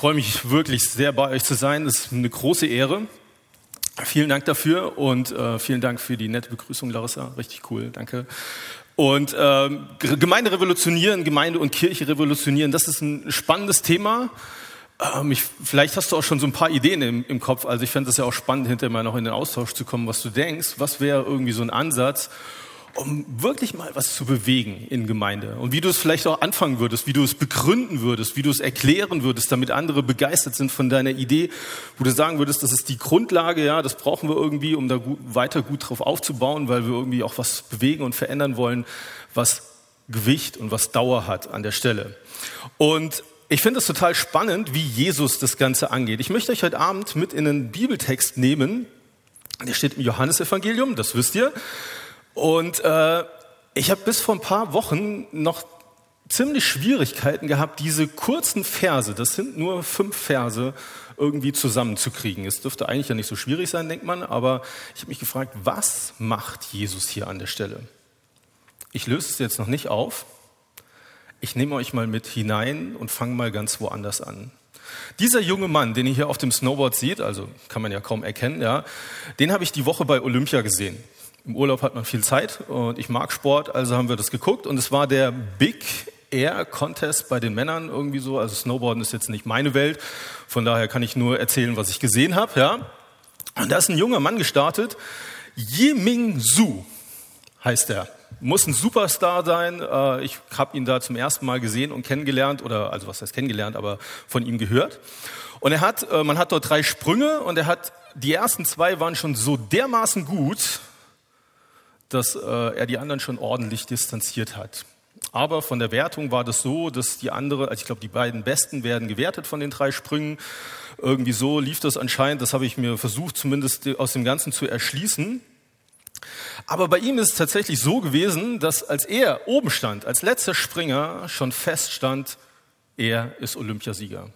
freue mich wirklich sehr bei euch zu sein. Das ist eine große Ehre. Vielen Dank dafür und äh, vielen Dank für die nette Begrüßung, Larissa. Richtig cool, danke. Und ähm, Gemeinde revolutionieren, Gemeinde und Kirche revolutionieren, das ist ein spannendes Thema. Ähm, ich, vielleicht hast du auch schon so ein paar Ideen im, im Kopf. Also ich fände es ja auch spannend, hinterher mal noch in den Austausch zu kommen, was du denkst. Was wäre irgendwie so ein Ansatz? Um wirklich mal was zu bewegen in Gemeinde. Und wie du es vielleicht auch anfangen würdest, wie du es begründen würdest, wie du es erklären würdest, damit andere begeistert sind von deiner Idee, wo du sagen würdest, das ist die Grundlage, ja, das brauchen wir irgendwie, um da gut, weiter gut drauf aufzubauen, weil wir irgendwie auch was bewegen und verändern wollen, was Gewicht und was Dauer hat an der Stelle. Und ich finde es total spannend, wie Jesus das Ganze angeht. Ich möchte euch heute Abend mit in einen Bibeltext nehmen. Der steht im Johannesevangelium, das wisst ihr. Und äh, ich habe bis vor ein paar Wochen noch ziemlich Schwierigkeiten gehabt, diese kurzen Verse, das sind nur fünf Verse, irgendwie zusammenzukriegen. Es dürfte eigentlich ja nicht so schwierig sein, denkt man, aber ich habe mich gefragt, was macht Jesus hier an der Stelle? Ich löse es jetzt noch nicht auf. Ich nehme euch mal mit hinein und fange mal ganz woanders an. Dieser junge Mann, den ihr hier auf dem Snowboard seht, also kann man ja kaum erkennen, ja, den habe ich die Woche bei Olympia gesehen. Im Urlaub hat man viel Zeit und ich mag Sport, also haben wir das geguckt und es war der Big Air Contest bei den Männern irgendwie so. Also Snowboarden ist jetzt nicht meine Welt, von daher kann ich nur erzählen, was ich gesehen habe. Ja. Und da ist ein junger Mann gestartet, Yiming Su heißt er. Muss ein Superstar sein. Äh, ich habe ihn da zum ersten Mal gesehen und kennengelernt oder also was heißt kennengelernt, aber von ihm gehört. Und er hat, äh, man hat dort drei Sprünge und er hat die ersten zwei waren schon so dermaßen gut, dass äh, er die anderen schon ordentlich distanziert hat. Aber von der Wertung war das so, dass die andere, also ich glaube, die beiden Besten werden gewertet von den drei Sprüngen. Irgendwie so lief das anscheinend. Das habe ich mir versucht, zumindest aus dem Ganzen zu erschließen. Aber bei ihm ist es tatsächlich so gewesen, dass als er oben stand, als letzter Springer, schon feststand, er ist Olympiasieger.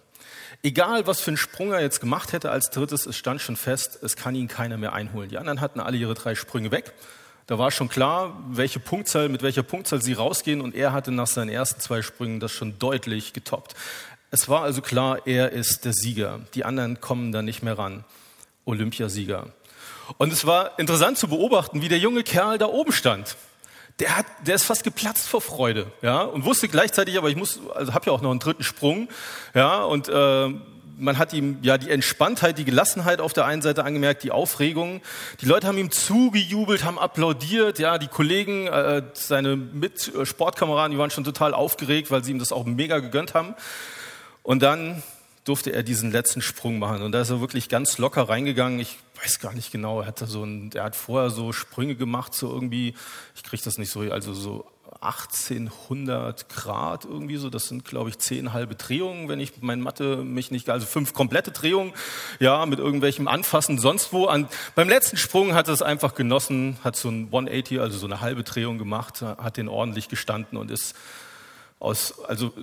Egal, was für einen Sprung er jetzt gemacht hätte als drittes, es stand schon fest, es kann ihn keiner mehr einholen. Die anderen hatten alle ihre drei Sprünge weg. Da war schon klar, welche Punktzahl, mit welcher Punktzahl sie rausgehen und er hatte nach seinen ersten zwei Sprüngen das schon deutlich getoppt. Es war also klar, er ist der Sieger. Die anderen kommen da nicht mehr ran. Olympiasieger. Und es war interessant zu beobachten, wie der junge Kerl da oben stand. Der, hat, der ist fast geplatzt vor Freude, ja, und wusste gleichzeitig, aber ich muss, also habe ja auch noch einen dritten Sprung, ja, und äh, man hat ihm ja die Entspanntheit, die Gelassenheit auf der einen Seite angemerkt, die Aufregung. Die Leute haben ihm zugejubelt, haben applaudiert. Ja, die Kollegen, äh, seine Mitsportkameraden, die waren schon total aufgeregt, weil sie ihm das auch mega gegönnt haben. Und dann durfte er diesen letzten Sprung machen. Und da ist er wirklich ganz locker reingegangen. Ich weiß gar nicht genau, er hatte so ein, er hat vorher so Sprünge gemacht, so irgendwie, ich kriege das nicht so, also so 1800 Grad irgendwie so. Das sind, glaube ich, zehn halbe Drehungen, wenn ich mein Mathe mich nicht, also fünf komplette Drehungen, ja, mit irgendwelchem Anfassen sonst wo. An, beim letzten Sprung hat es einfach genossen, hat so ein 180, also so eine halbe Drehung gemacht, hat den ordentlich gestanden und ist aus, also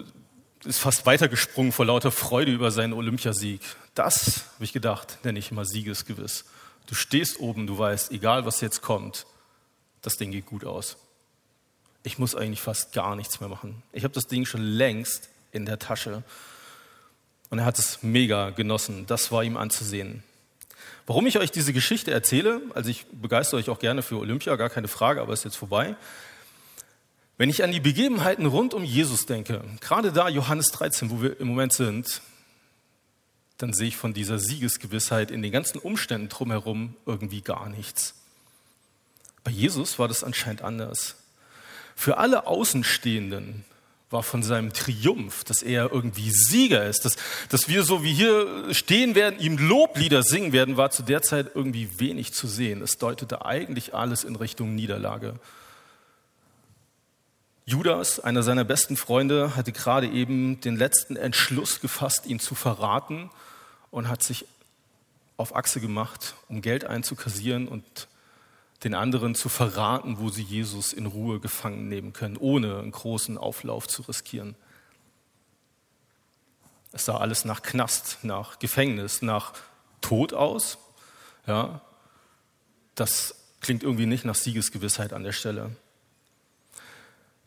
ist fast weitergesprungen vor lauter Freude über seinen Olympiasieg. Das, habe ich gedacht, nenne ich immer Siegesgewiss. Du stehst oben, du weißt, egal was jetzt kommt, das Ding geht gut aus ich muss eigentlich fast gar nichts mehr machen. Ich habe das Ding schon längst in der Tasche. Und er hat es mega genossen. Das war ihm anzusehen. Warum ich euch diese Geschichte erzähle, also ich begeistere euch auch gerne für Olympia, gar keine Frage, aber ist jetzt vorbei. Wenn ich an die Begebenheiten rund um Jesus denke, gerade da Johannes 13, wo wir im Moment sind, dann sehe ich von dieser Siegesgewissheit in den ganzen Umständen drumherum irgendwie gar nichts. Bei Jesus war das anscheinend anders. Für alle Außenstehenden war von seinem Triumph, dass er irgendwie Sieger ist, dass, dass wir so wie hier stehen werden, ihm Loblieder singen werden, war zu der Zeit irgendwie wenig zu sehen. Es deutete eigentlich alles in Richtung Niederlage. Judas, einer seiner besten Freunde, hatte gerade eben den letzten Entschluss gefasst, ihn zu verraten und hat sich auf Achse gemacht, um Geld einzukassieren und den anderen zu verraten, wo sie Jesus in Ruhe gefangen nehmen können, ohne einen großen Auflauf zu riskieren. Es sah alles nach Knast, nach Gefängnis, nach Tod aus. Ja, das klingt irgendwie nicht nach Siegesgewissheit an der Stelle.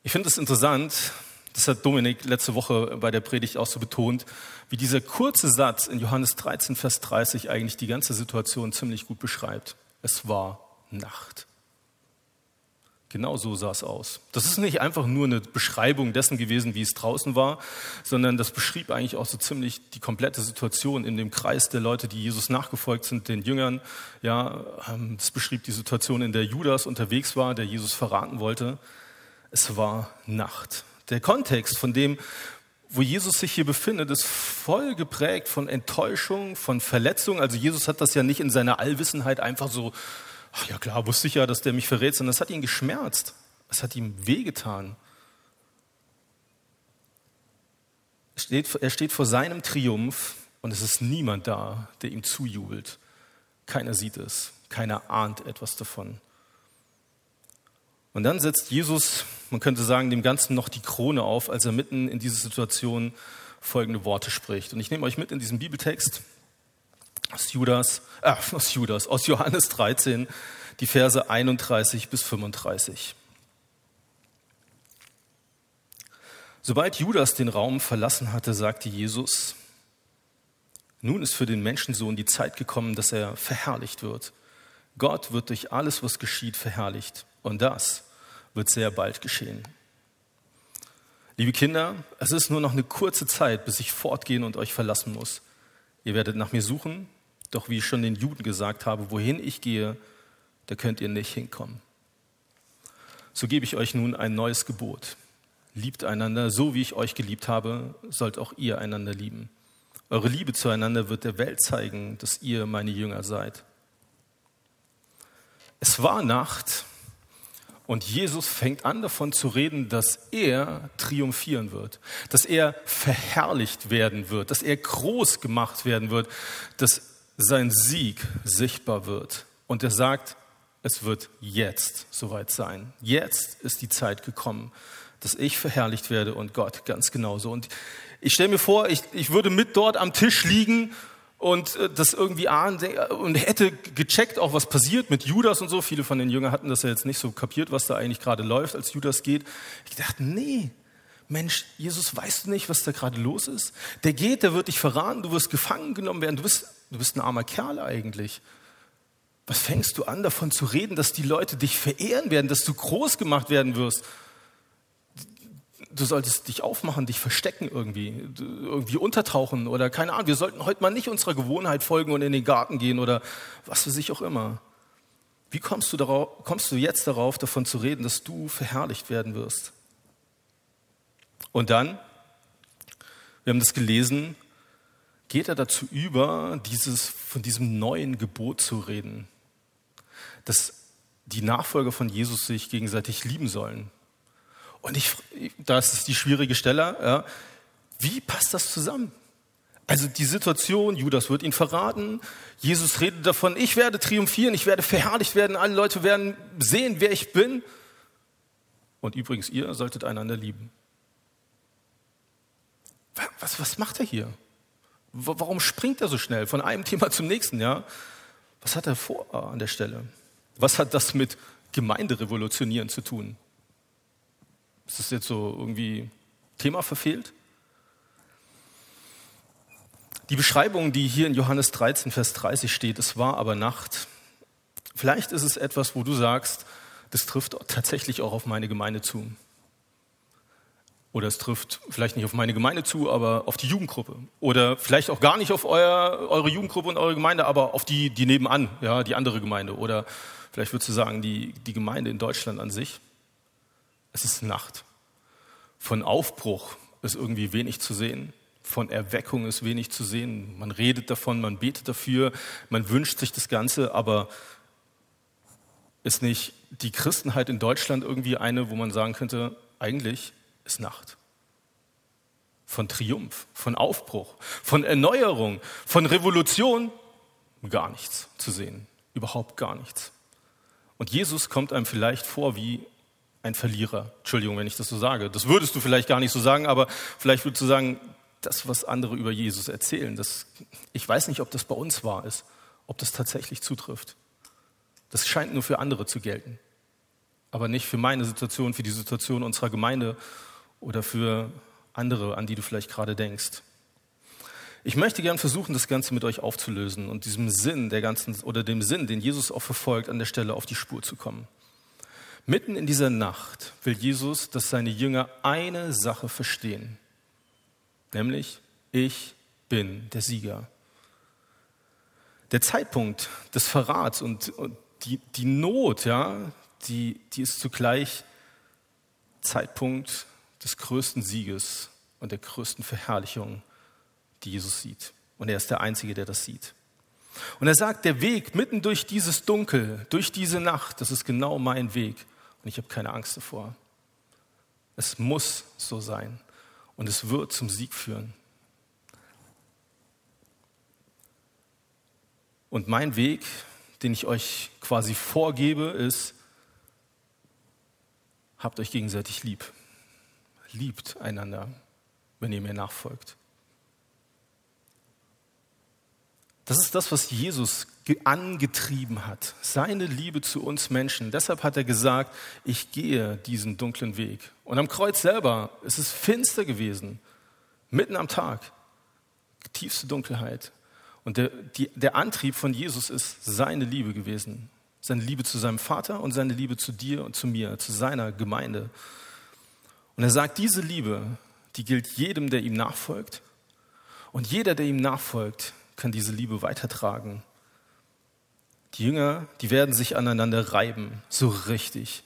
Ich finde es interessant, Das hat Dominik letzte Woche bei der Predigt auch so betont, wie dieser kurze Satz in Johannes 13, Vers 30 eigentlich die ganze Situation ziemlich gut beschreibt. Es war Nacht. Genau so sah es aus. Das ist nicht einfach nur eine Beschreibung dessen gewesen, wie es draußen war, sondern das beschrieb eigentlich auch so ziemlich die komplette Situation in dem Kreis der Leute, die Jesus nachgefolgt sind, den Jüngern. Ja, ähm, das beschrieb die Situation, in der Judas unterwegs war, der Jesus verraten wollte. Es war Nacht. Der Kontext von dem, wo Jesus sich hier befindet, ist voll geprägt von Enttäuschung, von Verletzung. Also Jesus hat das ja nicht in seiner Allwissenheit einfach so ach ja klar, wusste ich ja, dass der mich verrät, sondern es hat ihn geschmerzt. Es hat ihm wehgetan. Er steht vor seinem Triumph und es ist niemand da, der ihm zujubelt. Keiner sieht es, keiner ahnt etwas davon. Und dann setzt Jesus, man könnte sagen, dem Ganzen noch die Krone auf, als er mitten in dieser Situation folgende Worte spricht. Und ich nehme euch mit in diesen Bibeltext aus Judas, äh, aus Judas, aus Johannes 13, die Verse 31 bis 35. Sobald Judas den Raum verlassen hatte, sagte Jesus, nun ist für den Menschensohn die Zeit gekommen, dass er verherrlicht wird. Gott wird durch alles, was geschieht, verherrlicht. Und das wird sehr bald geschehen. Liebe Kinder, es ist nur noch eine kurze Zeit, bis ich fortgehen und euch verlassen muss. Ihr werdet nach mir suchen, doch wie ich schon den Juden gesagt habe, wohin ich gehe, da könnt ihr nicht hinkommen. So gebe ich euch nun ein neues Gebot. Liebt einander, so wie ich euch geliebt habe, sollt auch ihr einander lieben. Eure Liebe zueinander wird der Welt zeigen, dass ihr meine Jünger seid. Es war Nacht und Jesus fängt an davon zu reden, dass er triumphieren wird, dass er verherrlicht werden wird, dass er groß gemacht werden wird, dass sein Sieg sichtbar wird. Und er sagt, es wird jetzt soweit sein. Jetzt ist die Zeit gekommen, dass ich verherrlicht werde und Gott ganz genauso. Und ich stelle mir vor, ich, ich würde mit dort am Tisch liegen und äh, das irgendwie ahnen und hätte gecheckt, auch was passiert mit Judas und so. Viele von den Jüngern hatten das ja jetzt nicht so kapiert, was da eigentlich gerade läuft, als Judas geht. Ich dachte, nee, Mensch, Jesus, weißt du nicht, was da gerade los ist? Der geht, der wird dich verraten, du wirst gefangen genommen werden, du bist Du bist ein armer Kerl eigentlich. Was fängst du an, davon zu reden, dass die Leute dich verehren werden, dass du groß gemacht werden wirst? Du solltest dich aufmachen, dich verstecken irgendwie, irgendwie untertauchen oder keine Ahnung. Wir sollten heute mal nicht unserer Gewohnheit folgen und in den Garten gehen oder was für sich auch immer. Wie kommst du, darauf, kommst du jetzt darauf, davon zu reden, dass du verherrlicht werden wirst? Und dann, wir haben das gelesen, geht er dazu über, dieses, von diesem neuen Gebot zu reden, dass die Nachfolger von Jesus sich gegenseitig lieben sollen. Und ich, das ist die schwierige Stelle, ja, wie passt das zusammen? Also die Situation, Judas wird ihn verraten, Jesus redet davon, ich werde triumphieren, ich werde verherrlicht werden, alle Leute werden sehen, wer ich bin. Und übrigens, ihr solltet einander lieben. Was, was macht er hier? Warum springt er so schnell von einem Thema zum nächsten? Ja? Was hat er vor an der Stelle? Was hat das mit Gemeinderevolutionieren zu tun? Ist das jetzt so irgendwie Thema verfehlt? Die Beschreibung, die hier in Johannes 13, Vers 30 steht, es war aber Nacht. Vielleicht ist es etwas, wo du sagst, das trifft tatsächlich auch auf meine Gemeinde zu. Oder es trifft vielleicht nicht auf meine Gemeinde zu, aber auf die Jugendgruppe. Oder vielleicht auch gar nicht auf euer, eure Jugendgruppe und eure Gemeinde, aber auf die, die nebenan, ja, die andere Gemeinde. Oder vielleicht würdest du sagen, die, die Gemeinde in Deutschland an sich. Es ist Nacht. Von Aufbruch ist irgendwie wenig zu sehen. Von Erweckung ist wenig zu sehen. Man redet davon, man betet dafür, man wünscht sich das Ganze, aber ist nicht die Christenheit in Deutschland irgendwie eine, wo man sagen könnte, eigentlich ist Nacht. Von Triumph, von Aufbruch, von Erneuerung, von Revolution gar nichts zu sehen. Überhaupt gar nichts. Und Jesus kommt einem vielleicht vor wie ein Verlierer. Entschuldigung, wenn ich das so sage. Das würdest du vielleicht gar nicht so sagen, aber vielleicht würdest du sagen, das, was andere über Jesus erzählen, das, ich weiß nicht, ob das bei uns wahr ist, ob das tatsächlich zutrifft. Das scheint nur für andere zu gelten, aber nicht für meine Situation, für die Situation unserer Gemeinde oder für andere, an die du vielleicht gerade denkst. Ich möchte gern versuchen, das Ganze mit euch aufzulösen und diesem Sinn der ganzen oder dem Sinn, den Jesus auch verfolgt, an der Stelle auf die Spur zu kommen. Mitten in dieser Nacht will Jesus, dass seine Jünger eine Sache verstehen, nämlich ich bin der Sieger. Der Zeitpunkt des Verrats und, und die, die Not, ja, die, die ist zugleich Zeitpunkt des größten Sieges und der größten Verherrlichung, die Jesus sieht. Und er ist der Einzige, der das sieht. Und er sagt, der Weg mitten durch dieses Dunkel, durch diese Nacht, das ist genau mein Weg. Und ich habe keine Angst davor. Es muss so sein. Und es wird zum Sieg führen. Und mein Weg, den ich euch quasi vorgebe, ist, habt euch gegenseitig lieb. Liebt einander, wenn ihr mir nachfolgt. Das ist das, was Jesus angetrieben hat, seine Liebe zu uns Menschen. Deshalb hat er gesagt, ich gehe diesen dunklen Weg. Und am Kreuz selber ist es finster gewesen, mitten am Tag, tiefste Dunkelheit. Und der, die, der Antrieb von Jesus ist seine Liebe gewesen. Seine Liebe zu seinem Vater und seine Liebe zu dir und zu mir, zu seiner Gemeinde. Und er sagt, diese Liebe, die gilt jedem, der ihm nachfolgt. Und jeder, der ihm nachfolgt, kann diese Liebe weitertragen. Die Jünger, die werden sich aneinander reiben, so richtig.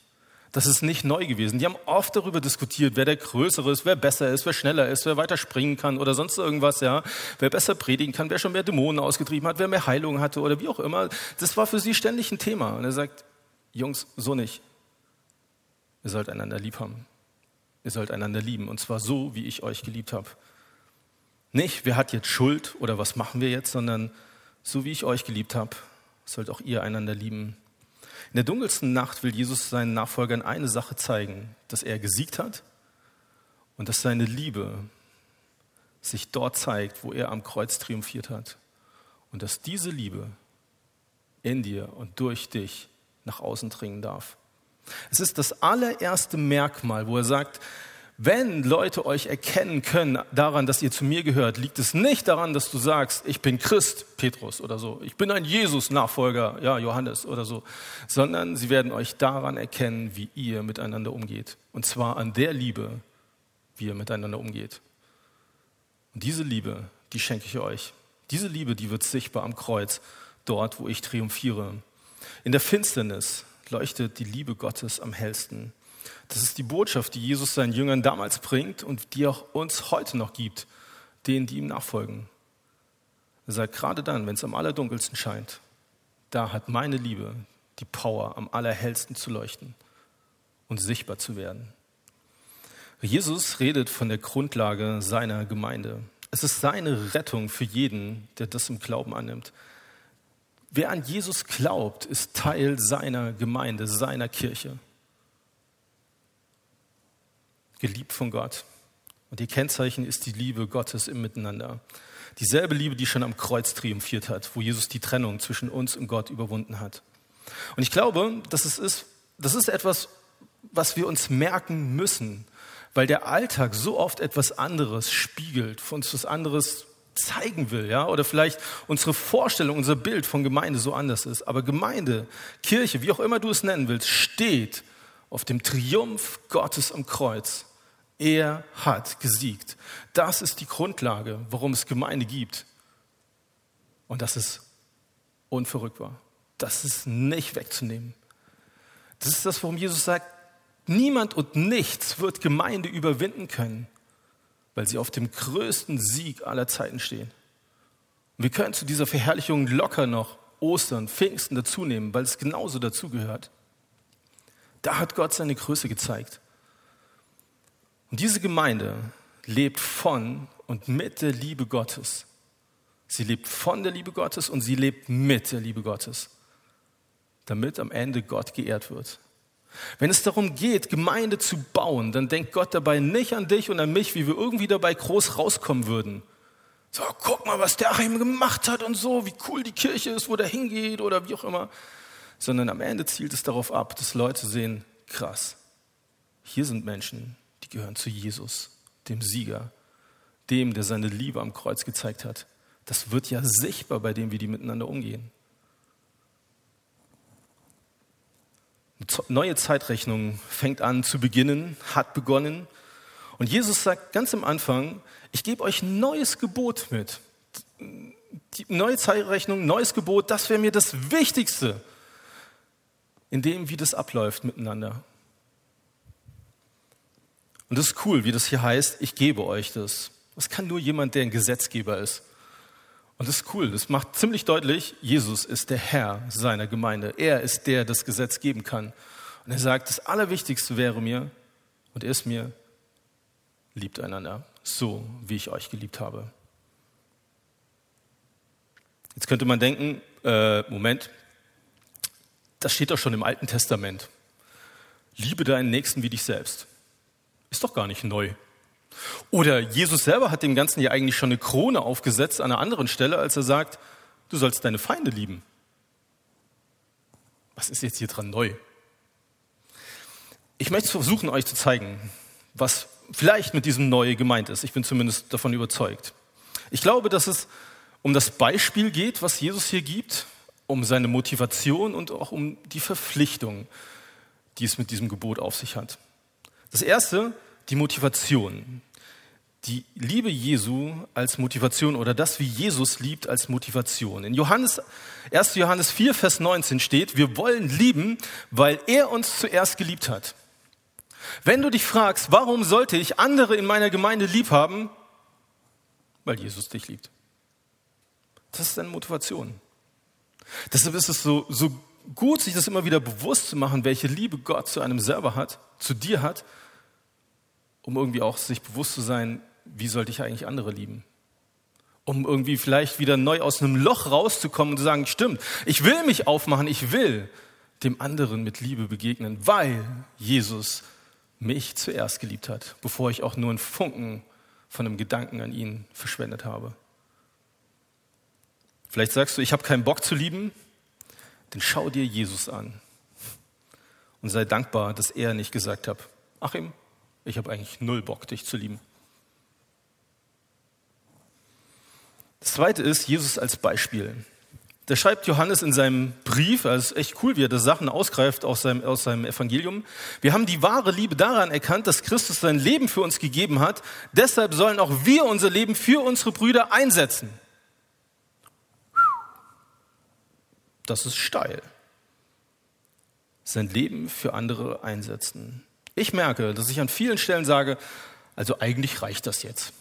Das ist nicht neu gewesen. Die haben oft darüber diskutiert, wer der Größere ist, wer besser ist, wer schneller ist, wer weiter springen kann oder sonst irgendwas, ja. Wer besser predigen kann, wer schon mehr Dämonen ausgetrieben hat, wer mehr Heilung hatte oder wie auch immer. Das war für sie ständig ein Thema. Und er sagt, Jungs, so nicht. Ihr sollt einander lieb haben. Ihr sollt einander lieben. Und zwar so, wie ich euch geliebt habe. Nicht, wer hat jetzt Schuld oder was machen wir jetzt, sondern so, wie ich euch geliebt habe, sollt auch ihr einander lieben. In der dunkelsten Nacht will Jesus seinen Nachfolgern eine Sache zeigen, dass er gesiegt hat und dass seine Liebe sich dort zeigt, wo er am Kreuz triumphiert hat. Und dass diese Liebe in dir und durch dich nach außen dringen darf. Es ist das allererste Merkmal, wo er sagt, wenn Leute euch erkennen können daran, dass ihr zu mir gehört, liegt es nicht daran, dass du sagst, ich bin Christ, Petrus oder so, ich bin ein Jesus-Nachfolger, ja, Johannes oder so, sondern sie werden euch daran erkennen, wie ihr miteinander umgeht. Und zwar an der Liebe, wie ihr miteinander umgeht. Und diese Liebe, die schenke ich euch. Diese Liebe, die wird sichtbar am Kreuz, dort, wo ich triumphiere. In der Finsternis leuchtet die Liebe Gottes am hellsten. Das ist die Botschaft, die Jesus seinen Jüngern damals bringt und die auch uns heute noch gibt, denen, die ihm nachfolgen. Er sagt, gerade dann, wenn es am allerdunkelsten scheint, da hat meine Liebe die Power, am allerhellsten zu leuchten und sichtbar zu werden. Jesus redet von der Grundlage seiner Gemeinde. Es ist seine Rettung für jeden, der das im Glauben annimmt. Wer an Jesus glaubt, ist Teil seiner Gemeinde, seiner Kirche geliebt von Gott. Und ihr Kennzeichen ist die Liebe Gottes im Miteinander. Dieselbe Liebe, die schon am Kreuz triumphiert hat, wo Jesus die Trennung zwischen uns und Gott überwunden hat. Und ich glaube, dass es ist, das ist etwas, was wir uns merken müssen, weil der Alltag so oft etwas anderes spiegelt, für uns was anderes zeigen will, ja, oder vielleicht unsere Vorstellung, unser Bild von Gemeinde so anders ist. Aber Gemeinde, Kirche, wie auch immer du es nennen willst, steht auf dem Triumph Gottes am Kreuz. Er hat gesiegt. Das ist die Grundlage, warum es Gemeinde gibt. Und das ist unverrückbar. Das ist nicht wegzunehmen. Das ist das, warum Jesus sagt, niemand und nichts wird Gemeinde überwinden können, weil sie auf dem größten Sieg aller Zeiten stehen. Und wir können zu dieser Verherrlichung locker noch Ostern, Pfingsten dazunehmen, weil es genauso dazugehört. Da hat Gott seine Größe gezeigt. Und diese Gemeinde lebt von und mit der Liebe Gottes. Sie lebt von der Liebe Gottes und sie lebt mit der Liebe Gottes, damit am Ende Gott geehrt wird. Wenn es darum geht, Gemeinde zu bauen, dann denkt Gott dabei nicht an dich und an mich, wie wir irgendwie dabei groß rauskommen würden. So, guck mal, was der Achim gemacht hat und so, wie cool die Kirche ist, wo der hingeht oder wie auch immer. Sondern am Ende zielt es darauf ab, dass Leute sehen, krass, hier sind Menschen, die gehören zu Jesus, dem Sieger, dem, der seine Liebe am Kreuz gezeigt hat. Das wird ja sichtbar bei dem, wie die miteinander umgehen. Neue Zeitrechnung fängt an zu beginnen, hat begonnen. Und Jesus sagt ganz am Anfang, ich gebe euch ein neues Gebot mit. Die neue Zeitrechnung, neues Gebot, das wäre mir das Wichtigste in dem, wie das abläuft miteinander. Und das ist cool, wie das hier heißt, ich gebe euch das. Das kann nur jemand, der ein Gesetzgeber ist. Und das ist cool, das macht ziemlich deutlich, Jesus ist der Herr seiner Gemeinde. Er ist der, der das Gesetz geben kann. Und er sagt, das Allerwichtigste wäre mir, und er ist mir, liebt einander, so wie ich euch geliebt habe. Jetzt könnte man denken, äh, Moment, das steht doch schon im Alten Testament. Liebe deinen Nächsten wie dich selbst. Ist doch gar nicht neu. Oder Jesus selber hat dem Ganzen ja eigentlich schon eine Krone aufgesetzt an einer anderen Stelle, als er sagt, du sollst deine Feinde lieben. Was ist jetzt hier dran neu? Ich möchte versuchen, euch zu zeigen, was vielleicht mit diesem Neue gemeint ist. Ich bin zumindest davon überzeugt. Ich glaube, dass es um das Beispiel geht, was Jesus hier gibt, um seine Motivation und auch um die Verpflichtung, die es mit diesem Gebot auf sich hat. Das erste, die Motivation. Die Liebe Jesu als Motivation oder das, wie Jesus liebt, als Motivation. In Johannes, 1. Johannes 4, Vers 19 steht, wir wollen lieben, weil er uns zuerst geliebt hat. Wenn du dich fragst, warum sollte ich andere in meiner Gemeinde lieb haben? Weil Jesus dich liebt. Das ist deine Motivation. Deshalb ist es so, so gut, sich das immer wieder bewusst zu machen, welche Liebe Gott zu einem selber hat, zu dir hat um irgendwie auch sich bewusst zu sein, wie sollte ich eigentlich andere lieben? Um irgendwie vielleicht wieder neu aus einem Loch rauszukommen und zu sagen, stimmt, ich will mich aufmachen, ich will dem anderen mit Liebe begegnen, weil Jesus mich zuerst geliebt hat, bevor ich auch nur einen Funken von einem Gedanken an ihn verschwendet habe. Vielleicht sagst du, ich habe keinen Bock zu lieben, dann schau dir Jesus an und sei dankbar, dass er nicht gesagt hat, Achim, ich habe eigentlich null Bock, dich zu lieben. Das zweite ist Jesus als Beispiel. Da schreibt Johannes in seinem Brief, also echt cool, wie er das Sachen ausgreift aus seinem, aus seinem Evangelium. Wir haben die wahre Liebe daran erkannt, dass Christus sein Leben für uns gegeben hat. Deshalb sollen auch wir unser Leben für unsere Brüder einsetzen. Das ist steil. Sein Leben für andere einsetzen. Ich merke, dass ich an vielen Stellen sage, also eigentlich reicht das jetzt.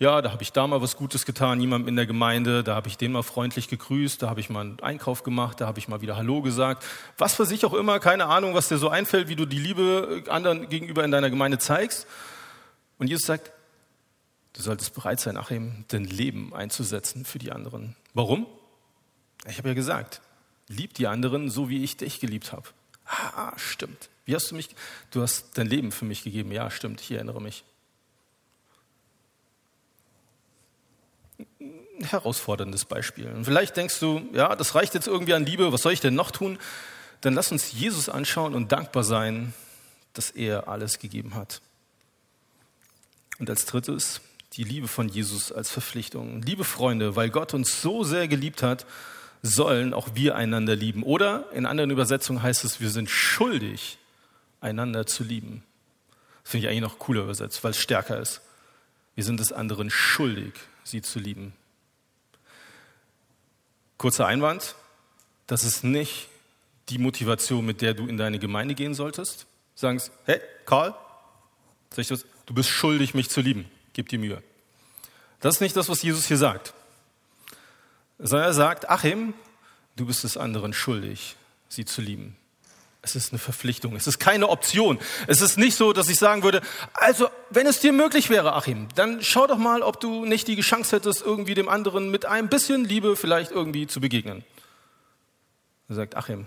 Ja, da habe ich da mal was Gutes getan, jemandem in der Gemeinde, da habe ich den mal freundlich gegrüßt, da habe ich mal einen Einkauf gemacht, da habe ich mal wieder Hallo gesagt. Was für sich auch immer, keine Ahnung, was dir so einfällt, wie du die Liebe anderen gegenüber in deiner Gemeinde zeigst. Und Jesus sagt, du solltest bereit sein, Achim, dein Leben einzusetzen für die anderen. Warum? Ich habe ja gesagt, lieb die anderen so, wie ich dich geliebt habe. Ah, stimmt. Wie hast du mich? Du hast dein Leben für mich gegeben. Ja, stimmt, ich erinnere mich. Herausforderndes Beispiel. Und vielleicht denkst du, ja, das reicht jetzt irgendwie an Liebe, was soll ich denn noch tun? Dann lass uns Jesus anschauen und dankbar sein, dass er alles gegeben hat. Und als drittes, die Liebe von Jesus als Verpflichtung. Liebe Freunde, weil Gott uns so sehr geliebt hat, sollen auch wir einander lieben. Oder in anderen Übersetzungen heißt es, wir sind schuldig, einander zu lieben. Das finde ich eigentlich noch cooler übersetzt, weil es stärker ist. Wir sind es anderen schuldig, sie zu lieben. Kurzer Einwand, das ist nicht die Motivation, mit der du in deine Gemeinde gehen solltest. Sagen sie, hey, Karl, du bist schuldig, mich zu lieben. Gib dir Mühe. Das ist nicht das, was Jesus hier sagt. Sondern er sagt, Achim, du bist es anderen schuldig, sie zu lieben. Es ist eine Verpflichtung. Es ist keine Option. Es ist nicht so, dass ich sagen würde, also, wenn es dir möglich wäre, Achim, dann schau doch mal, ob du nicht die Chance hättest, irgendwie dem anderen mit ein bisschen Liebe vielleicht irgendwie zu begegnen. Er sagt, Achim,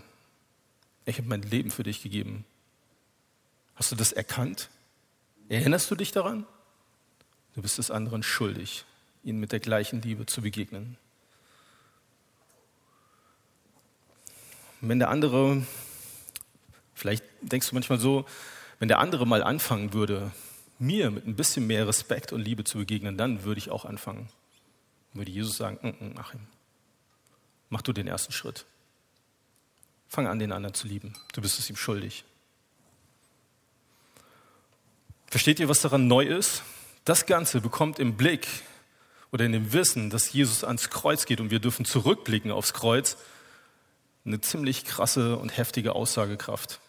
ich habe mein Leben für dich gegeben. Hast du das erkannt? Erinnerst du dich daran? Du bist es anderen schuldig, ihnen mit der gleichen Liebe zu begegnen. Wenn der andere Vielleicht denkst du manchmal so, wenn der andere mal anfangen würde, mir mit ein bisschen mehr Respekt und Liebe zu begegnen, dann würde ich auch anfangen. Würde Jesus sagen, mm -mm, Achim, mach du den ersten Schritt. Fang an, den anderen zu lieben. Du bist es ihm schuldig. Versteht ihr, was daran neu ist? Das Ganze bekommt im Blick oder in dem Wissen, dass Jesus ans Kreuz geht und wir dürfen zurückblicken aufs Kreuz, eine ziemlich krasse und heftige Aussagekraft.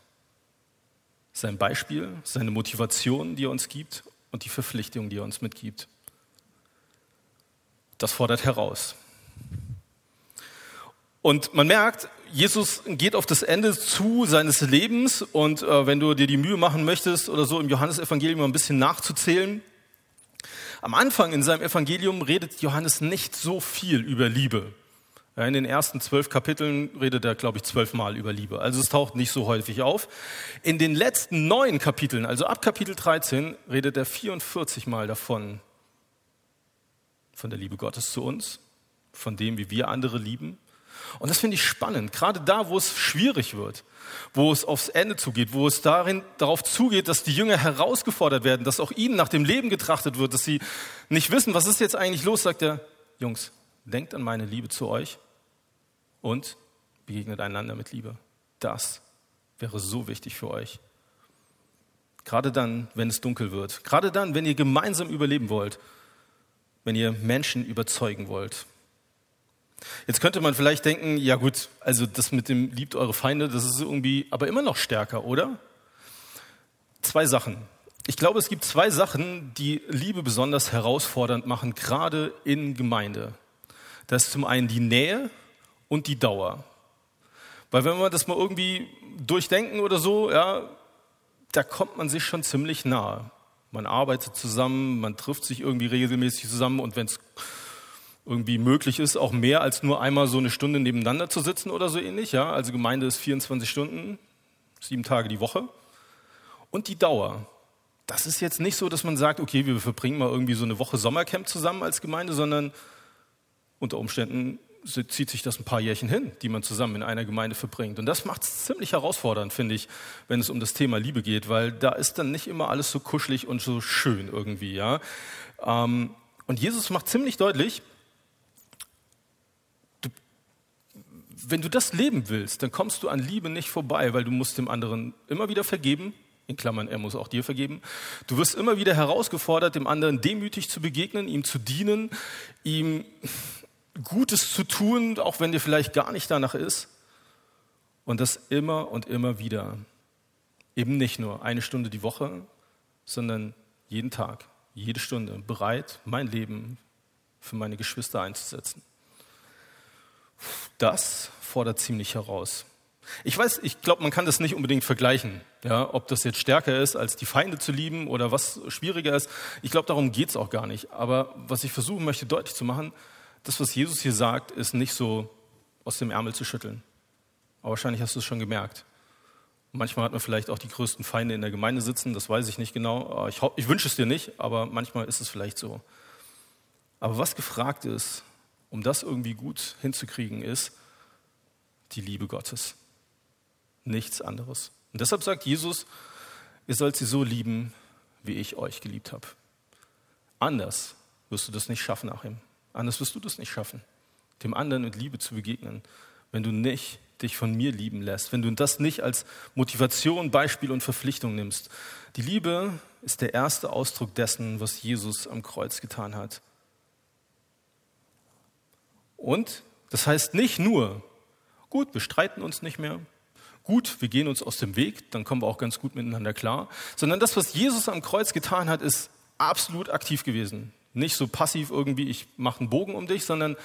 Sein Beispiel, seine Motivation, die er uns gibt und die Verpflichtung, die er uns mitgibt. Das fordert heraus. Und man merkt, Jesus geht auf das Ende zu seines Lebens und äh, wenn du dir die Mühe machen möchtest oder so im Johannesevangelium ein bisschen nachzuzählen, am Anfang in seinem Evangelium redet Johannes nicht so viel über Liebe. Ja, in den ersten zwölf Kapiteln redet er, glaube ich, zwölfmal über Liebe. Also es taucht nicht so häufig auf. In den letzten neun Kapiteln, also ab Kapitel 13, redet er 44 Mal davon, von der Liebe Gottes zu uns, von dem, wie wir andere lieben. Und das finde ich spannend, gerade da, wo es schwierig wird, wo es aufs Ende zugeht, wo es darin darauf zugeht, dass die Jünger herausgefordert werden, dass auch ihnen nach dem Leben getrachtet wird, dass sie nicht wissen, was ist jetzt eigentlich los, sagt er, Jungs, denkt an meine Liebe zu euch und begegnet einander mit Liebe. Das wäre so wichtig für euch. Gerade dann, wenn es dunkel wird. Gerade dann, wenn ihr gemeinsam überleben wollt. Wenn ihr Menschen überzeugen wollt. Jetzt könnte man vielleicht denken, ja gut, also das mit dem liebt eure Feinde, das ist irgendwie aber immer noch stärker, oder? Zwei Sachen. Ich glaube, es gibt zwei Sachen, die Liebe besonders herausfordernd machen, gerade in Gemeinde. Das ist zum einen die Nähe und die Dauer. Weil wenn wir das mal irgendwie durchdenken oder so, ja, da kommt man sich schon ziemlich nahe. Man arbeitet zusammen, man trifft sich irgendwie regelmäßig zusammen und wenn es irgendwie möglich ist, auch mehr als nur einmal so eine Stunde nebeneinander zu sitzen oder so ähnlich. Ja? Also Gemeinde ist 24 Stunden, sieben Tage die Woche. Und die Dauer. Das ist jetzt nicht so, dass man sagt, okay, wir verbringen mal irgendwie so eine Woche Sommercamp zusammen als Gemeinde, sondern unter Umständen zieht sich das ein paar Jährchen hin, die man zusammen in einer Gemeinde verbringt. Und das macht es ziemlich herausfordernd, finde ich, wenn es um das Thema Liebe geht, weil da ist dann nicht immer alles so kuschelig und so schön irgendwie. Ja? Ähm, und Jesus macht ziemlich deutlich, du, wenn du das leben willst, dann kommst du an Liebe nicht vorbei, weil du musst dem anderen immer wieder vergeben, in Klammern, er muss auch dir vergeben. Du wirst immer wieder herausgefordert, dem anderen demütig zu begegnen, ihm zu dienen, ihm Gutes zu tun, auch wenn dir vielleicht gar nicht danach ist. Und das immer und immer wieder. Eben nicht nur eine Stunde die Woche, sondern jeden Tag, jede Stunde bereit, mein Leben für meine Geschwister einzusetzen. Das fordert ziemlich heraus. Ich weiß, ich glaube, man kann das nicht unbedingt vergleichen, ja, ob das jetzt stärker ist, als die Feinde zu lieben oder was schwieriger ist. Ich glaube, darum geht es auch gar nicht. Aber was ich versuchen möchte deutlich zu machen, das, was Jesus hier sagt, ist nicht so aus dem Ärmel zu schütteln. Aber wahrscheinlich hast du es schon gemerkt. Manchmal hat man vielleicht auch die größten Feinde in der Gemeinde sitzen, das weiß ich nicht genau. Ich, ich wünsche es dir nicht, aber manchmal ist es vielleicht so. Aber was gefragt ist, um das irgendwie gut hinzukriegen, ist die Liebe Gottes. Nichts anderes. Und deshalb sagt Jesus, ihr sollt sie so lieben, wie ich euch geliebt habe. Anders wirst du das nicht schaffen nach ihm. Anders wirst du das nicht schaffen, dem anderen mit Liebe zu begegnen, wenn du nicht dich von mir lieben lässt, wenn du das nicht als Motivation, Beispiel und Verpflichtung nimmst. Die Liebe ist der erste Ausdruck dessen, was Jesus am Kreuz getan hat. Und das heißt nicht nur, gut, wir streiten uns nicht mehr, gut, wir gehen uns aus dem Weg, dann kommen wir auch ganz gut miteinander klar, sondern das, was Jesus am Kreuz getan hat, ist absolut aktiv gewesen. Nicht so passiv irgendwie, ich mache einen Bogen um dich, sondern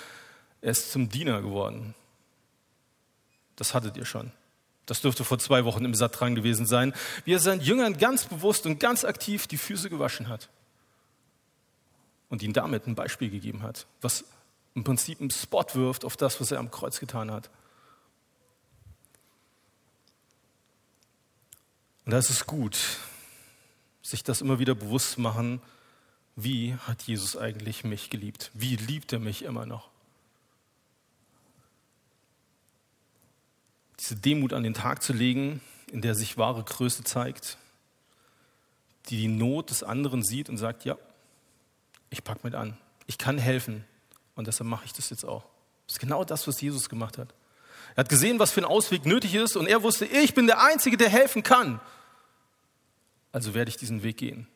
er ist zum Diener geworden. Das hattet ihr schon. Das dürfte vor zwei Wochen im Satt dran gewesen sein, wie er seinen Jüngern ganz bewusst und ganz aktiv die Füße gewaschen hat und ihnen damit ein Beispiel gegeben hat, was im Prinzip einen Spot wirft auf das, was er am Kreuz getan hat. Und da ist es gut, sich das immer wieder bewusst zu machen, wie hat Jesus eigentlich mich geliebt? Wie liebt er mich immer noch? Diese Demut an den Tag zu legen, in der sich wahre Größe zeigt, die die Not des anderen sieht und sagt, ja, ich packe mit an, ich kann helfen und deshalb mache ich das jetzt auch. Das ist genau das, was Jesus gemacht hat. Er hat gesehen, was für ein Ausweg nötig ist und er wusste, ich bin der Einzige, der helfen kann. Also werde ich diesen Weg gehen.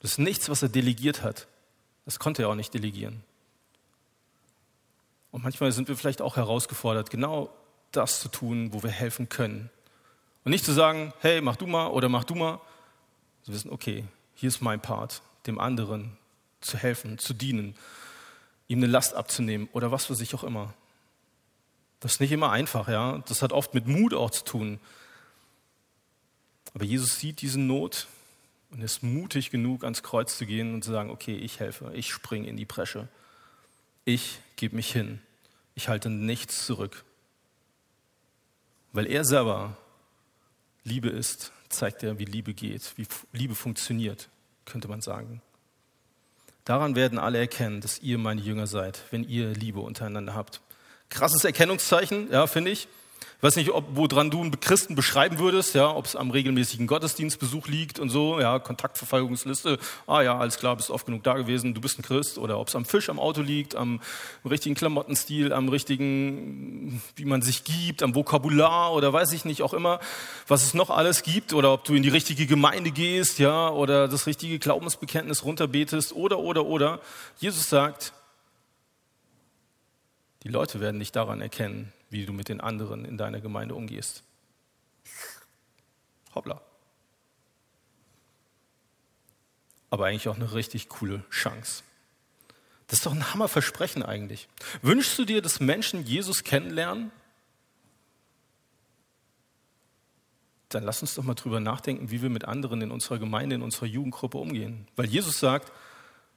Das ist nichts, was er delegiert hat. Das konnte er auch nicht delegieren. Und manchmal sind wir vielleicht auch herausgefordert, genau das zu tun, wo wir helfen können. Und nicht zu sagen, hey, mach du mal oder mach du mal. Zu wissen, okay, hier ist mein Part, dem anderen zu helfen, zu dienen, ihm eine Last abzunehmen oder was für sich auch immer. Das ist nicht immer einfach, ja. Das hat oft mit Mut auch zu tun. Aber Jesus sieht diese Not und ist mutig genug, ans Kreuz zu gehen und zu sagen, okay, ich helfe, ich springe in die Bresche. Ich gebe mich hin. Ich halte nichts zurück. Weil er selber Liebe ist, zeigt er, wie Liebe geht, wie Liebe funktioniert, könnte man sagen. Daran werden alle erkennen, dass ihr meine Jünger seid, wenn ihr Liebe untereinander habt. Krasses Erkennungszeichen, ja, finde ich. Ich weiß nicht, ob, woran du einen Christen beschreiben würdest, ja, ob es am regelmäßigen Gottesdienstbesuch liegt und so, ja, Kontaktverfolgungsliste, ah ja, alles klar, bist oft genug da gewesen, du bist ein Christ, oder ob es am Fisch am Auto liegt, am richtigen Klamottenstil, am richtigen, wie man sich gibt, am Vokabular oder weiß ich nicht, auch immer, was es noch alles gibt, oder ob du in die richtige Gemeinde gehst, ja, oder das richtige Glaubensbekenntnis runterbetest, oder, oder, oder. Jesus sagt, die Leute werden dich daran erkennen, wie du mit den anderen in deiner Gemeinde umgehst. Hoppla. Aber eigentlich auch eine richtig coole Chance. Das ist doch ein Hammerversprechen eigentlich. Wünschst du dir, dass Menschen Jesus kennenlernen? Dann lass uns doch mal drüber nachdenken, wie wir mit anderen in unserer Gemeinde, in unserer Jugendgruppe umgehen. Weil Jesus sagt,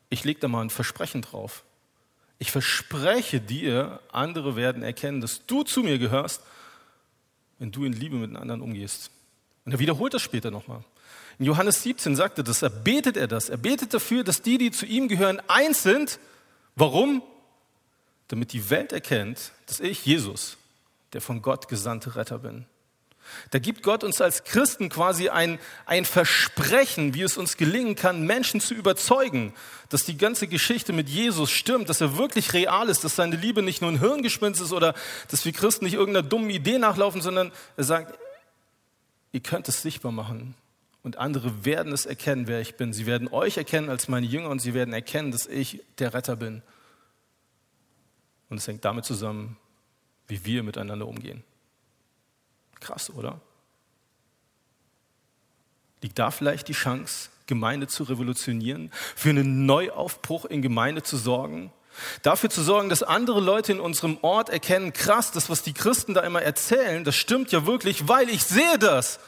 ich lege da mal ein Versprechen drauf. Ich verspreche dir, andere werden erkennen, dass du zu mir gehörst, wenn du in Liebe mit anderen umgehst. Und er wiederholt das später nochmal. In Johannes 17 sagt er das, er betet er das. Er betet dafür, dass die, die zu ihm gehören, eins sind. Warum? Damit die Welt erkennt, dass ich, Jesus, der von Gott gesandte Retter bin. Da gibt Gott uns als Christen quasi ein, ein Versprechen, wie es uns gelingen kann, Menschen zu überzeugen, dass die ganze Geschichte mit Jesus stimmt, dass er wirklich real ist, dass seine Liebe nicht nur ein Hirngespinst ist oder dass wir Christen nicht irgendeiner dummen Idee nachlaufen, sondern er sagt, ihr könnt es sichtbar machen und andere werden es erkennen, wer ich bin. Sie werden euch erkennen als meine Jünger und sie werden erkennen, dass ich der Retter bin. Und es hängt damit zusammen, wie wir miteinander umgehen. Krass, oder? Liegt da vielleicht die Chance, Gemeinde zu revolutionieren, für einen Neuaufbruch in Gemeinde zu sorgen? Dafür zu sorgen, dass andere Leute in unserem Ort erkennen, krass, das, was die Christen da immer erzählen, das stimmt ja wirklich, weil ich sehe das,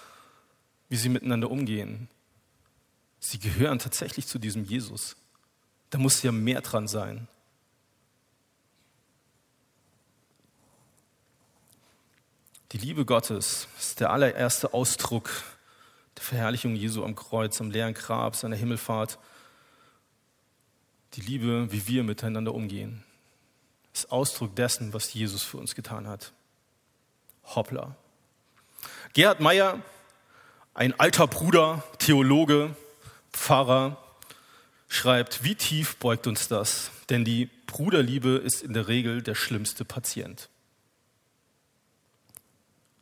wie sie miteinander umgehen. Sie gehören tatsächlich zu diesem Jesus. Da muss ja mehr dran sein. Die Liebe Gottes ist der allererste Ausdruck der Verherrlichung Jesu am Kreuz, am leeren Grab, seiner Himmelfahrt. Die Liebe, wie wir miteinander umgehen, ist Ausdruck dessen, was Jesus für uns getan hat. Hoppla. Gerhard Meyer, ein alter Bruder, Theologe, Pfarrer, schreibt, wie tief beugt uns das? Denn die Bruderliebe ist in der Regel der schlimmste Patient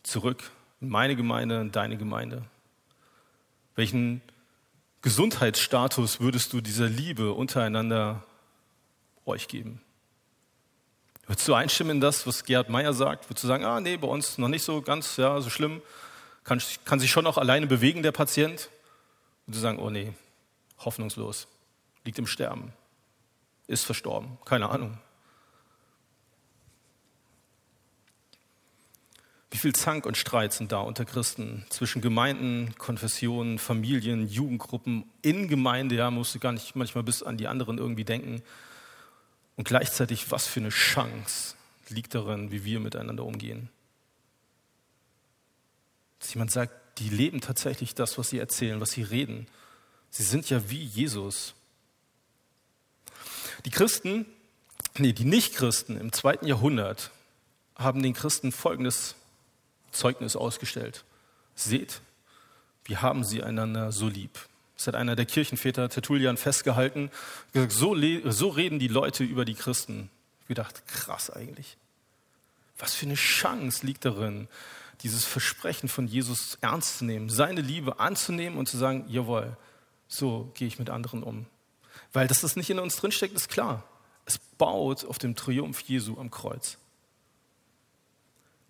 zurück in meine Gemeinde, in deine Gemeinde? Welchen Gesundheitsstatus würdest du dieser Liebe untereinander euch geben? Würdest du einstimmen in das, was Gerhard Meyer sagt? Würdest du sagen, ah nee, bei uns noch nicht so ganz ja, so schlimm? Kann, kann sich schon auch alleine bewegen, der Patient? Würdest du sagen, oh nee, hoffnungslos, liegt im Sterben, ist verstorben, keine Ahnung. Wie viel Zank und Streit sind da unter Christen zwischen Gemeinden, Konfessionen, Familien, Jugendgruppen, in Gemeinde, ja, musst du gar nicht manchmal bis an die anderen irgendwie denken. Und gleichzeitig, was für eine Chance liegt darin, wie wir miteinander umgehen. Dass jemand sagt, die leben tatsächlich das, was sie erzählen, was sie reden. Sie sind ja wie Jesus. Die Christen, nee, die Nichtchristen im zweiten Jahrhundert haben den Christen Folgendes Zeugnis ausgestellt. Seht, Wie haben sie einander so lieb? Das hat einer der Kirchenväter, Tertullian, festgehalten. Gesagt, so, so reden die Leute über die Christen. Ich gedacht, krass eigentlich. Was für eine Chance liegt darin, dieses Versprechen von Jesus ernst zu nehmen, seine Liebe anzunehmen und zu sagen, jawohl, so gehe ich mit anderen um. Weil dass das nicht in uns drinsteckt, ist klar. Es baut auf dem Triumph Jesu am Kreuz.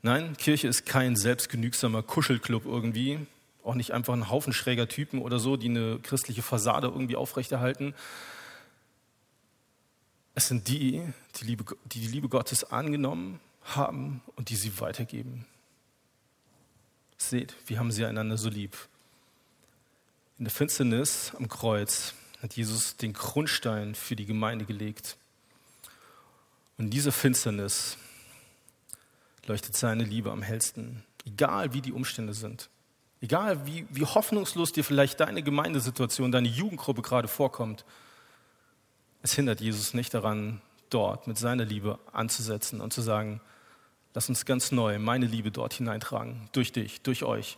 Nein, Kirche ist kein selbstgenügsamer Kuschelclub irgendwie, auch nicht einfach ein Haufen schräger Typen oder so, die eine christliche Fassade irgendwie aufrechterhalten. Es sind die, die, Liebe, die die Liebe Gottes angenommen haben und die sie weitergeben. Seht, wie haben sie einander so lieb. In der Finsternis am Kreuz hat Jesus den Grundstein für die Gemeinde gelegt. Und in dieser Finsternis leuchtet seine Liebe am hellsten, egal wie die Umstände sind. Egal wie, wie hoffnungslos dir vielleicht deine Gemeindesituation, deine Jugendgruppe gerade vorkommt, es hindert Jesus nicht daran, dort mit seiner Liebe anzusetzen und zu sagen, lass uns ganz neu meine Liebe dort hineintragen, durch dich, durch euch.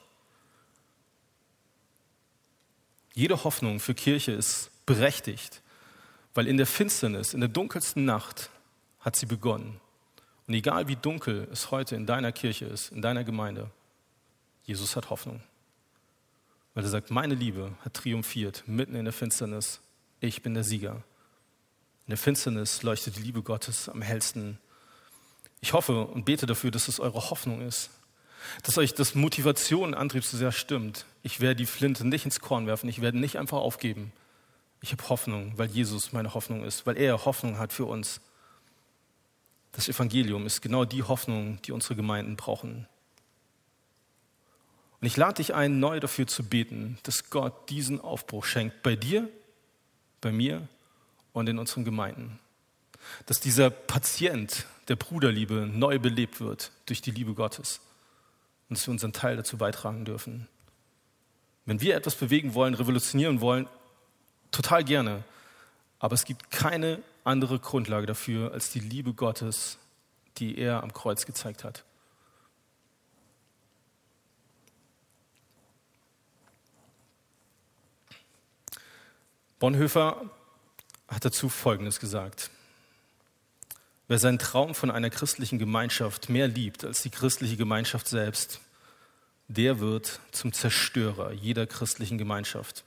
Jede Hoffnung für Kirche ist berechtigt, weil in der Finsternis, in der dunkelsten Nacht hat sie begonnen. Und egal wie dunkel es heute in deiner Kirche ist, in deiner Gemeinde, Jesus hat Hoffnung. Weil er sagt, meine Liebe hat triumphiert mitten in der Finsternis. Ich bin der Sieger. In der Finsternis leuchtet die Liebe Gottes am hellsten. Ich hoffe und bete dafür, dass es eure Hoffnung ist. Dass euch das Motivation, Antrieb so sehr stimmt. Ich werde die Flinte nicht ins Korn werfen. Ich werde nicht einfach aufgeben. Ich habe Hoffnung, weil Jesus meine Hoffnung ist, weil er Hoffnung hat für uns. Das Evangelium ist genau die Hoffnung, die unsere Gemeinden brauchen. Und ich lade dich ein, neu dafür zu beten, dass Gott diesen Aufbruch schenkt bei dir, bei mir und in unseren Gemeinden. Dass dieser Patient der Bruderliebe neu belebt wird durch die Liebe Gottes und dass wir unseren Teil dazu beitragen dürfen. Wenn wir etwas bewegen wollen, revolutionieren wollen, total gerne. Aber es gibt keine andere Grundlage dafür als die Liebe Gottes, die er am Kreuz gezeigt hat. Bonhoeffer hat dazu Folgendes gesagt. Wer seinen Traum von einer christlichen Gemeinschaft mehr liebt als die christliche Gemeinschaft selbst, der wird zum Zerstörer jeder christlichen Gemeinschaft.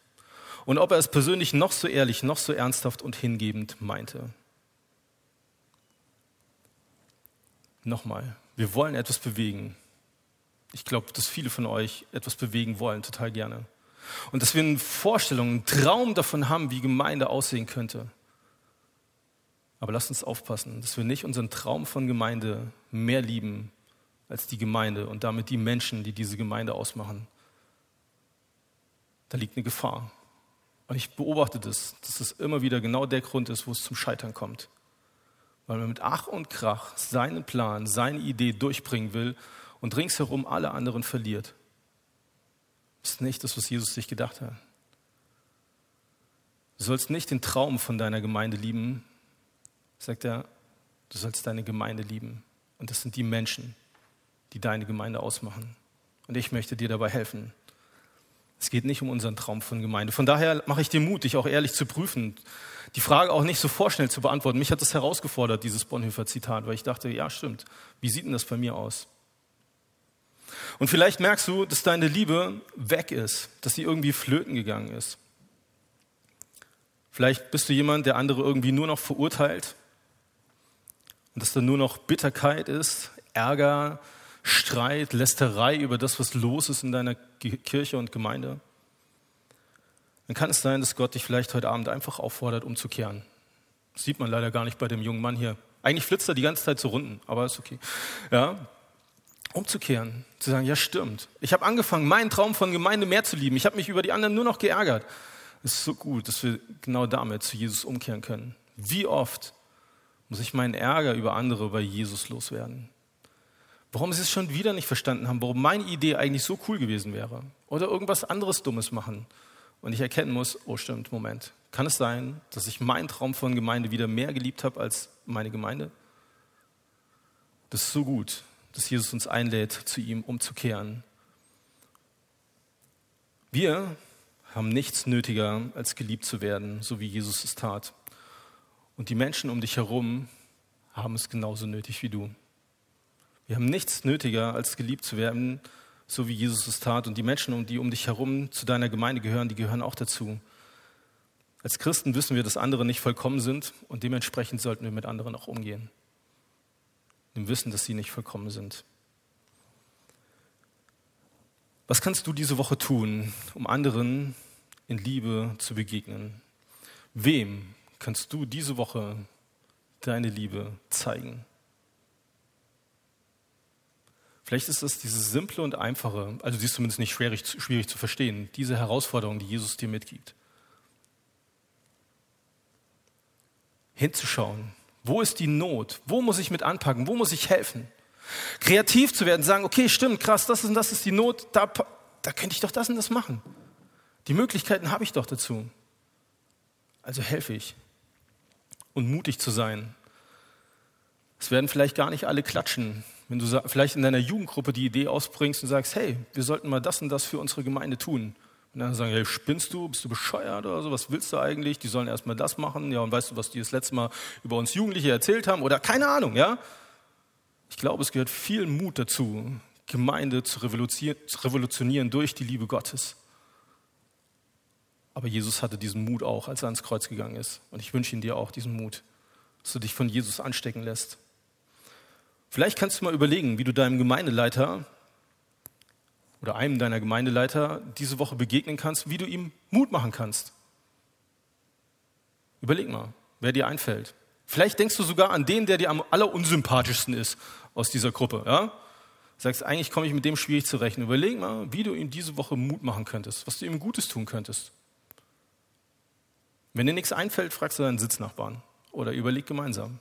Und ob er es persönlich noch so ehrlich, noch so ernsthaft und hingebend meinte. Nochmal, wir wollen etwas bewegen. Ich glaube, dass viele von euch etwas bewegen wollen, total gerne. Und dass wir eine Vorstellung, einen Traum davon haben, wie Gemeinde aussehen könnte. Aber lasst uns aufpassen, dass wir nicht unseren Traum von Gemeinde mehr lieben als die Gemeinde und damit die Menschen, die diese Gemeinde ausmachen. Da liegt eine Gefahr. Und ich beobachte das, dass es immer wieder genau der Grund ist, wo es zum Scheitern kommt. Weil man mit Ach und Krach seinen Plan, seine Idee durchbringen will und ringsherum alle anderen verliert. Das ist nicht das, was Jesus sich gedacht hat. Du sollst nicht den Traum von deiner Gemeinde lieben, sagt er, du sollst deine Gemeinde lieben. Und das sind die Menschen, die deine Gemeinde ausmachen. Und ich möchte dir dabei helfen. Es geht nicht um unseren Traum von Gemeinde. Von daher mache ich dir Mut, dich auch ehrlich zu prüfen. Die Frage auch nicht so vorschnell zu beantworten. Mich hat das herausgefordert, dieses Bonhoeffer Zitat, weil ich dachte, ja, stimmt. Wie sieht denn das bei mir aus? Und vielleicht merkst du, dass deine Liebe weg ist, dass sie irgendwie flöten gegangen ist. Vielleicht bist du jemand, der andere irgendwie nur noch verurteilt und dass da nur noch Bitterkeit ist, Ärger, Streit, Lästerei über das, was los ist in deiner Kirche und Gemeinde, dann kann es sein, dass Gott dich vielleicht heute Abend einfach auffordert, umzukehren. Das sieht man leider gar nicht bei dem jungen Mann hier. Eigentlich flitzt er die ganze Zeit zu Runden, aber ist okay. Ja, umzukehren, zu sagen, ja stimmt. Ich habe angefangen, meinen Traum von Gemeinde mehr zu lieben. Ich habe mich über die anderen nur noch geärgert. Es ist so gut, dass wir genau damit zu Jesus umkehren können. Wie oft muss ich meinen Ärger über andere bei Jesus loswerden? Warum sie es schon wieder nicht verstanden haben, warum meine Idee eigentlich so cool gewesen wäre. Oder irgendwas anderes Dummes machen. Und ich erkennen muss, oh stimmt, Moment. Kann es sein, dass ich meinen Traum von Gemeinde wieder mehr geliebt habe als meine Gemeinde? Das ist so gut, dass Jesus uns einlädt, zu ihm umzukehren. Wir haben nichts nötiger, als geliebt zu werden, so wie Jesus es tat. Und die Menschen um dich herum haben es genauso nötig wie du. Wir haben nichts nötiger, als geliebt zu werden, so wie Jesus es tat. Und die Menschen, die um dich herum zu deiner Gemeinde gehören, die gehören auch dazu. Als Christen wissen wir, dass andere nicht vollkommen sind und dementsprechend sollten wir mit anderen auch umgehen. Im Wissen, dass sie nicht vollkommen sind. Was kannst du diese Woche tun, um anderen in Liebe zu begegnen? Wem kannst du diese Woche deine Liebe zeigen? Vielleicht ist das dieses simple und einfache, also sie ist zumindest nicht schwierig, schwierig zu verstehen, diese Herausforderung, die Jesus dir mitgibt. Hinzuschauen. Wo ist die Not? Wo muss ich mit anpacken? Wo muss ich helfen? Kreativ zu werden, sagen, okay, stimmt, krass, das und das ist die Not, da, da könnte ich doch das und das machen. Die Möglichkeiten habe ich doch dazu. Also helfe ich. Und mutig zu sein. Es werden vielleicht gar nicht alle klatschen, wenn du vielleicht in deiner Jugendgruppe die Idee ausbringst und sagst, hey, wir sollten mal das und das für unsere Gemeinde tun. Und dann sagen, hey, spinnst du, bist du bescheuert oder so, was willst du eigentlich? Die sollen erstmal das machen, ja, und weißt du, was die das letzte Mal über uns Jugendliche erzählt haben? Oder keine Ahnung, ja? Ich glaube, es gehört viel Mut dazu, Gemeinde zu revolutionieren durch die Liebe Gottes. Aber Jesus hatte diesen Mut auch, als er ans Kreuz gegangen ist. Und ich wünsche ihn dir auch, diesen Mut, dass du dich von Jesus anstecken lässt. Vielleicht kannst du mal überlegen, wie du deinem Gemeindeleiter oder einem deiner Gemeindeleiter diese Woche begegnen kannst, wie du ihm Mut machen kannst. Überleg mal, wer dir einfällt. Vielleicht denkst du sogar an den, der dir am allerunsympathischsten ist aus dieser Gruppe. Ja? Sagst, eigentlich komme ich mit dem schwierig zurecht. Überleg mal, wie du ihm diese Woche Mut machen könntest, was du ihm Gutes tun könntest. Wenn dir nichts einfällt, fragst du deinen Sitznachbarn oder überleg gemeinsam.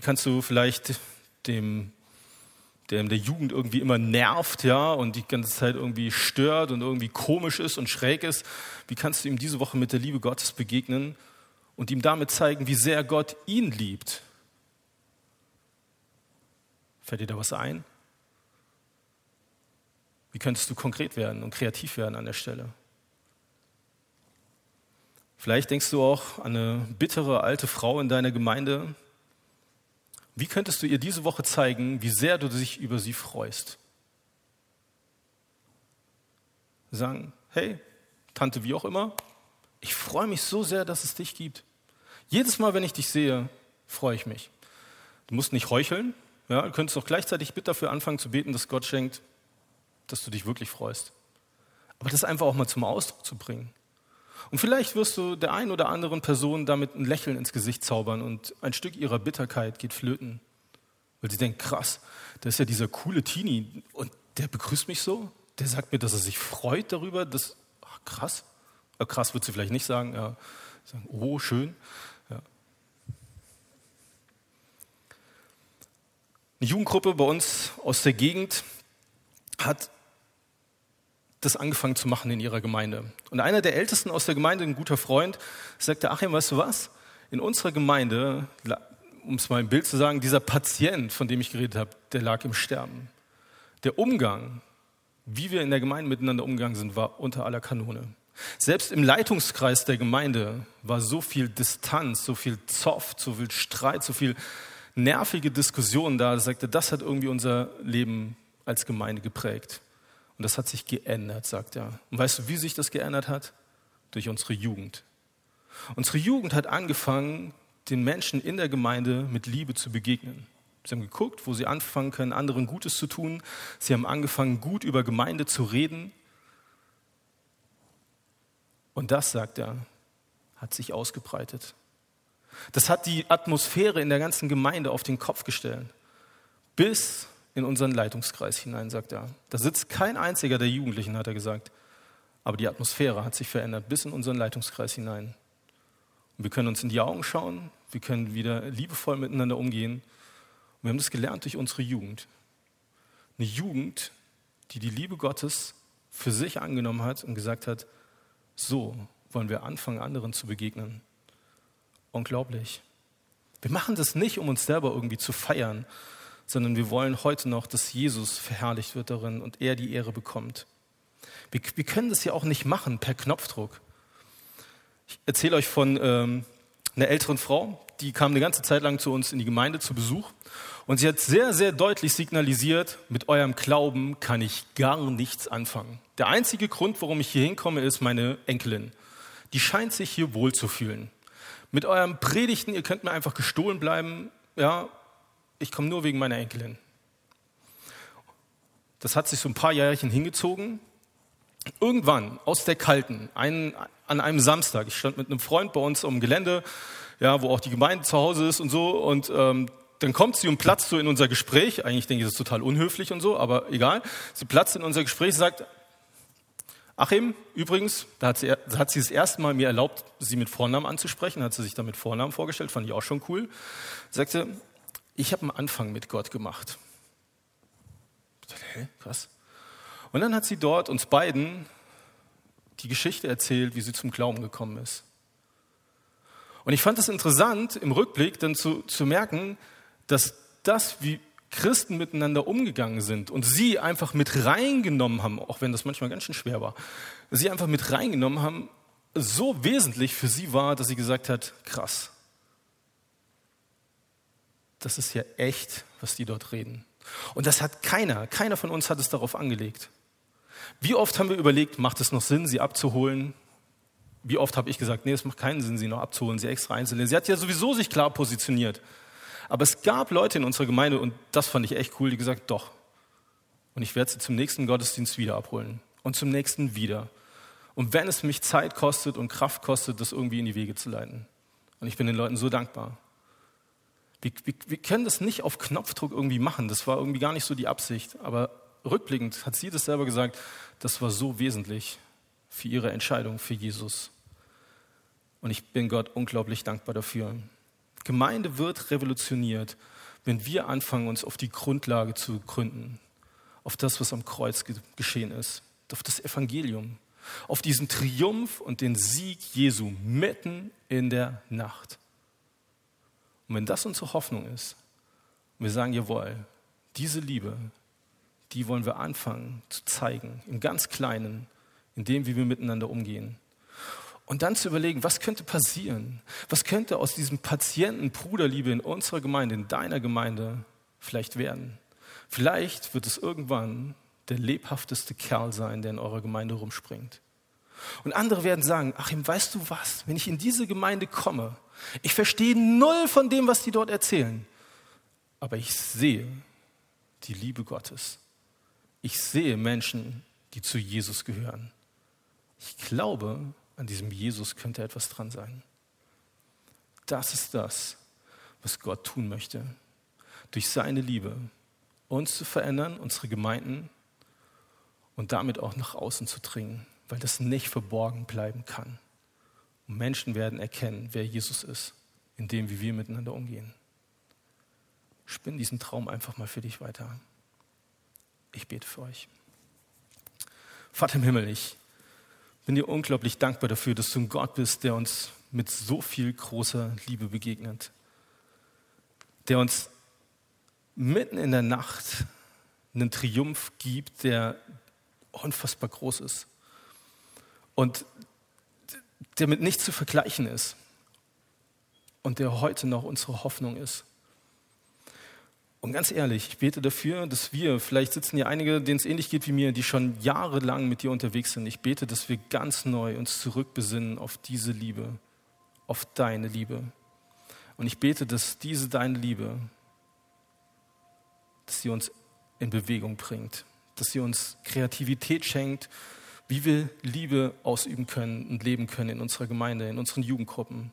Kannst du vielleicht dem der in der Jugend irgendwie immer nervt, ja, und die ganze Zeit irgendwie stört und irgendwie komisch ist und schräg ist, wie kannst du ihm diese Woche mit der Liebe Gottes begegnen und ihm damit zeigen, wie sehr Gott ihn liebt? Fällt dir da was ein? Wie könntest du konkret werden und kreativ werden an der Stelle? Vielleicht denkst du auch an eine bittere alte Frau in deiner Gemeinde, wie könntest du ihr diese Woche zeigen, wie sehr du dich über sie freust? Sagen, hey, Tante, wie auch immer, ich freue mich so sehr, dass es dich gibt. Jedes Mal, wenn ich dich sehe, freue ich mich. Du musst nicht heucheln, ja, du könntest auch gleichzeitig bitte dafür anfangen zu beten, dass Gott schenkt, dass du dich wirklich freust. Aber das einfach auch mal zum Ausdruck zu bringen. Und vielleicht wirst du der einen oder anderen Person damit ein Lächeln ins Gesicht zaubern und ein Stück ihrer Bitterkeit geht flöten. Weil sie denkt, krass, da ist ja dieser coole Teenie und der begrüßt mich so. Der sagt mir, dass er sich freut darüber, dass, ach, krass. Ja, krass wird sie vielleicht nicht sagen, ja, sagen, oh, schön. Ja. Eine Jugendgruppe bei uns aus der Gegend hat das angefangen zu machen in ihrer Gemeinde. Und einer der Ältesten aus der Gemeinde, ein guter Freund, sagte, Achim, weißt du was? In unserer Gemeinde, um es mal im Bild zu sagen, dieser Patient, von dem ich geredet habe, der lag im Sterben. Der Umgang, wie wir in der Gemeinde miteinander umgegangen sind, war unter aller Kanone. Selbst im Leitungskreis der Gemeinde war so viel Distanz, so viel Zoff, so viel Streit, so viel nervige Diskussionen da. Sagte, das hat irgendwie unser Leben als Gemeinde geprägt. Und das hat sich geändert, sagt er. Und weißt du, wie sich das geändert hat? Durch unsere Jugend. Unsere Jugend hat angefangen, den Menschen in der Gemeinde mit Liebe zu begegnen. Sie haben geguckt, wo sie anfangen können, anderen Gutes zu tun. Sie haben angefangen, gut über Gemeinde zu reden. Und das, sagt er, hat sich ausgebreitet. Das hat die Atmosphäre in der ganzen Gemeinde auf den Kopf gestellt. Bis in unseren Leitungskreis hinein, sagt er. Da sitzt kein einziger der Jugendlichen, hat er gesagt. Aber die Atmosphäre hat sich verändert bis in unseren Leitungskreis hinein. Und wir können uns in die Augen schauen, wir können wieder liebevoll miteinander umgehen. Und wir haben das gelernt durch unsere Jugend. Eine Jugend, die die Liebe Gottes für sich angenommen hat und gesagt hat, so wollen wir anfangen, anderen zu begegnen. Unglaublich. Wir machen das nicht, um uns selber irgendwie zu feiern, sondern wir wollen heute noch, dass Jesus verherrlicht wird darin und er die Ehre bekommt. Wir, wir können das ja auch nicht machen per Knopfdruck. Ich erzähle euch von ähm, einer älteren Frau, die kam eine ganze Zeit lang zu uns in die Gemeinde zu Besuch und sie hat sehr, sehr deutlich signalisiert, mit eurem Glauben kann ich gar nichts anfangen. Der einzige Grund, warum ich hier hinkomme, ist meine Enkelin. Die scheint sich hier wohl zu fühlen. Mit eurem Predigten, ihr könnt mir einfach gestohlen bleiben, ja, ich komme nur wegen meiner Enkelin. Das hat sich so ein paar Jährchen hingezogen. Irgendwann aus der Kalten, ein, an einem Samstag, ich stand mit einem Freund bei uns am Gelände, ja, wo auch die Gemeinde zu Hause ist und so, und ähm, dann kommt sie und platzt so in unser Gespräch. Eigentlich denke ich, das ist total unhöflich und so, aber egal. Sie platzt in unser Gespräch, sagt, Achim, übrigens, da hat sie, da hat sie das erste Mal mir erlaubt, sie mit Vornamen anzusprechen, hat sie sich damit Vornamen vorgestellt, fand ich auch schon cool. Sagte, ich habe einen Anfang mit Gott gemacht. Hä, krass. Und dann hat sie dort uns beiden die Geschichte erzählt, wie sie zum Glauben gekommen ist. Und ich fand es interessant, im Rückblick dann zu, zu merken, dass das, wie Christen miteinander umgegangen sind und sie einfach mit reingenommen haben, auch wenn das manchmal ganz schön schwer war, sie einfach mit reingenommen haben, so wesentlich für sie war, dass sie gesagt hat, krass, das ist ja echt, was die dort reden. Und das hat keiner, keiner von uns hat es darauf angelegt. Wie oft haben wir überlegt, macht es noch Sinn, sie abzuholen? Wie oft habe ich gesagt, nee, es macht keinen Sinn, sie noch abzuholen, sie extra einzunehmen. Sie hat ja sowieso sich klar positioniert. Aber es gab Leute in unserer Gemeinde, und das fand ich echt cool, die gesagt, doch. Und ich werde sie zum nächsten Gottesdienst wieder abholen. Und zum nächsten wieder. Und wenn es mich Zeit kostet und Kraft kostet, das irgendwie in die Wege zu leiten. Und ich bin den Leuten so dankbar. Wir, wir, wir können das nicht auf Knopfdruck irgendwie machen. Das war irgendwie gar nicht so die Absicht. Aber rückblickend hat sie das selber gesagt, das war so wesentlich für ihre Entscheidung für Jesus. Und ich bin Gott unglaublich dankbar dafür. Gemeinde wird revolutioniert, wenn wir anfangen, uns auf die Grundlage zu gründen, auf das, was am Kreuz geschehen ist, auf das Evangelium, auf diesen Triumph und den Sieg Jesu mitten in der Nacht. Und wenn das unsere Hoffnung ist, und wir sagen, jawohl, diese Liebe, die wollen wir anfangen zu zeigen, im ganz Kleinen, in dem, wie wir miteinander umgehen. Und dann zu überlegen, was könnte passieren? Was könnte aus diesem Patienten Bruderliebe in unserer Gemeinde, in deiner Gemeinde vielleicht werden? Vielleicht wird es irgendwann der lebhafteste Kerl sein, der in eurer Gemeinde rumspringt. Und andere werden sagen, Achim, weißt du was? Wenn ich in diese Gemeinde komme, ich verstehe null von dem, was die dort erzählen, aber ich sehe die Liebe Gottes. Ich sehe Menschen, die zu Jesus gehören. Ich glaube, an diesem Jesus könnte etwas dran sein. Das ist das, was Gott tun möchte. Durch seine Liebe uns zu verändern, unsere Gemeinden und damit auch nach außen zu dringen, weil das nicht verborgen bleiben kann. Und Menschen werden erkennen, wer Jesus ist, in dem, wie wir miteinander umgehen. Spinn diesen Traum einfach mal für dich weiter. Ich bete für euch. Vater im Himmel, ich bin dir unglaublich dankbar dafür, dass du ein Gott bist, der uns mit so viel großer Liebe begegnet, der uns mitten in der Nacht einen Triumph gibt, der unfassbar groß ist und der mit nichts zu vergleichen ist und der heute noch unsere Hoffnung ist. Und ganz ehrlich, ich bete dafür, dass wir, vielleicht sitzen hier einige, denen es ähnlich geht wie mir, die schon jahrelang mit dir unterwegs sind. Ich bete, dass wir ganz neu uns zurückbesinnen auf diese Liebe, auf deine Liebe. Und ich bete, dass diese deine Liebe, dass sie uns in Bewegung bringt, dass sie uns Kreativität schenkt, wie wir Liebe ausüben können und leben können in unserer Gemeinde, in unseren Jugendgruppen.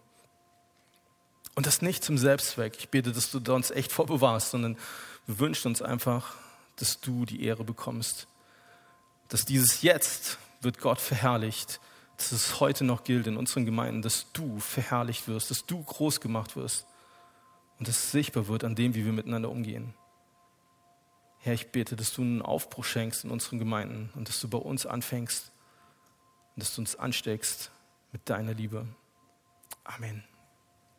Und das nicht zum Selbstzweck. Ich bete, dass du uns echt vorbewahrst, sondern wir wünschen uns einfach, dass du die Ehre bekommst. Dass dieses Jetzt wird Gott verherrlicht, dass es heute noch gilt in unseren Gemeinden, dass du verherrlicht wirst, dass du groß gemacht wirst und dass es sichtbar wird an dem, wie wir miteinander umgehen. Herr, ich bete, dass du einen Aufbruch schenkst in unseren Gemeinden und dass du bei uns anfängst und dass du uns ansteckst mit deiner Liebe. Amen.